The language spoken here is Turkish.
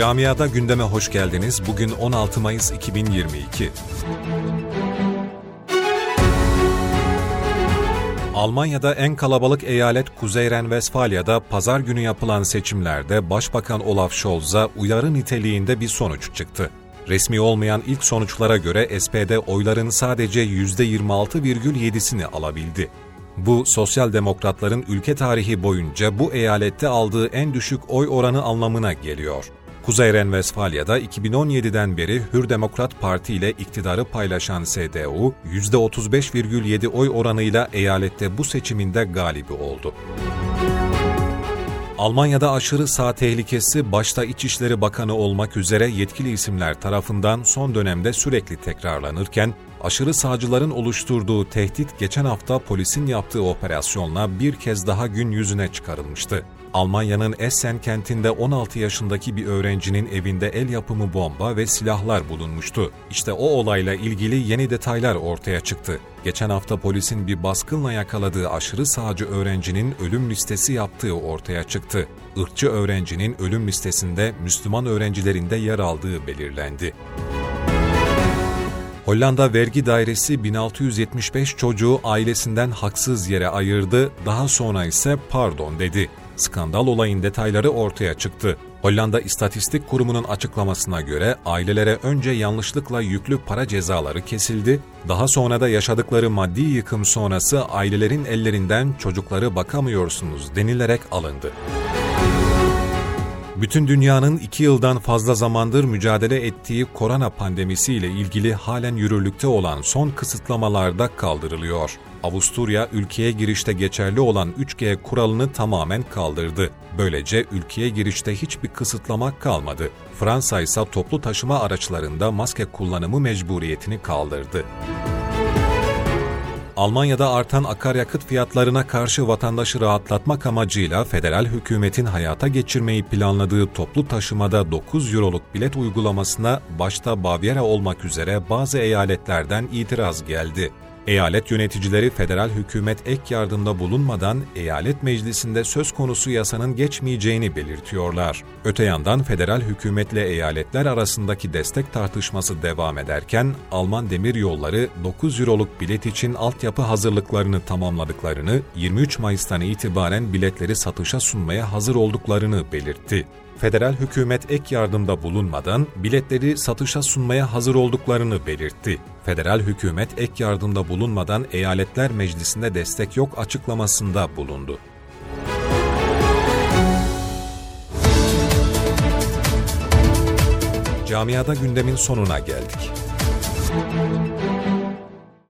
Camiada gündeme hoş geldiniz. Bugün 16 Mayıs 2022. Almanya'da en kalabalık eyalet Kuzey Ren-Vesfalya'da pazar günü yapılan seçimlerde Başbakan Olaf Scholz'a uyarı niteliğinde bir sonuç çıktı. Resmi olmayan ilk sonuçlara göre SPD oyların sadece %26,7'sini alabildi. Bu sosyal demokratların ülke tarihi boyunca bu eyalette aldığı en düşük oy oranı anlamına geliyor. Kuzey Ren-Vesfalya'da 2017'den beri Hür Demokrat Parti ile iktidarı paylaşan CDU, %35,7 oy oranıyla eyalette bu seçiminde galibi oldu. Almanya'da aşırı sağ tehlikesi başta İçişleri Bakanı olmak üzere yetkili isimler tarafından son dönemde sürekli tekrarlanırken, aşırı sağcıların oluşturduğu tehdit geçen hafta polisin yaptığı operasyonla bir kez daha gün yüzüne çıkarılmıştı. Almanya'nın Essen kentinde 16 yaşındaki bir öğrencinin evinde el yapımı bomba ve silahlar bulunmuştu. İşte o olayla ilgili yeni detaylar ortaya çıktı. Geçen hafta polisin bir baskınla yakaladığı aşırı sağcı öğrencinin ölüm listesi yaptığı ortaya çıktı. Irkçı öğrencinin ölüm listesinde Müslüman öğrencilerin de yer aldığı belirlendi. Hollanda Vergi Dairesi 1675 çocuğu ailesinden haksız yere ayırdı, daha sonra ise pardon dedi. Skandal olayın detayları ortaya çıktı. Hollanda İstatistik Kurumu'nun açıklamasına göre ailelere önce yanlışlıkla yüklü para cezaları kesildi, daha sonra da yaşadıkları maddi yıkım sonrası ailelerin ellerinden çocukları bakamıyorsunuz denilerek alındı. Bütün dünyanın iki yıldan fazla zamandır mücadele ettiği korona pandemisi ile ilgili halen yürürlükte olan son kısıtlamalar da kaldırılıyor. Avusturya, ülkeye girişte geçerli olan 3G kuralını tamamen kaldırdı. Böylece ülkeye girişte hiçbir kısıtlama kalmadı. Fransa ise toplu taşıma araçlarında maske kullanımı mecburiyetini kaldırdı. Almanya'da artan akaryakıt fiyatlarına karşı vatandaşı rahatlatmak amacıyla federal hükümetin hayata geçirmeyi planladığı toplu taşımada 9 euroluk bilet uygulamasına başta Bavyera olmak üzere bazı eyaletlerden itiraz geldi. Eyalet yöneticileri federal hükümet ek yardımda bulunmadan eyalet meclisinde söz konusu yasanın geçmeyeceğini belirtiyorlar. Öte yandan federal hükümetle eyaletler arasındaki destek tartışması devam ederken Alman demir yolları 9 euroluk bilet için altyapı hazırlıklarını tamamladıklarını, 23 Mayıs'tan itibaren biletleri satışa sunmaya hazır olduklarını belirtti federal hükümet ek yardımda bulunmadan biletleri satışa sunmaya hazır olduklarını belirtti. Federal hükümet ek yardımda bulunmadan eyaletler meclisinde destek yok açıklamasında bulundu. Camiada gündemin sonuna geldik.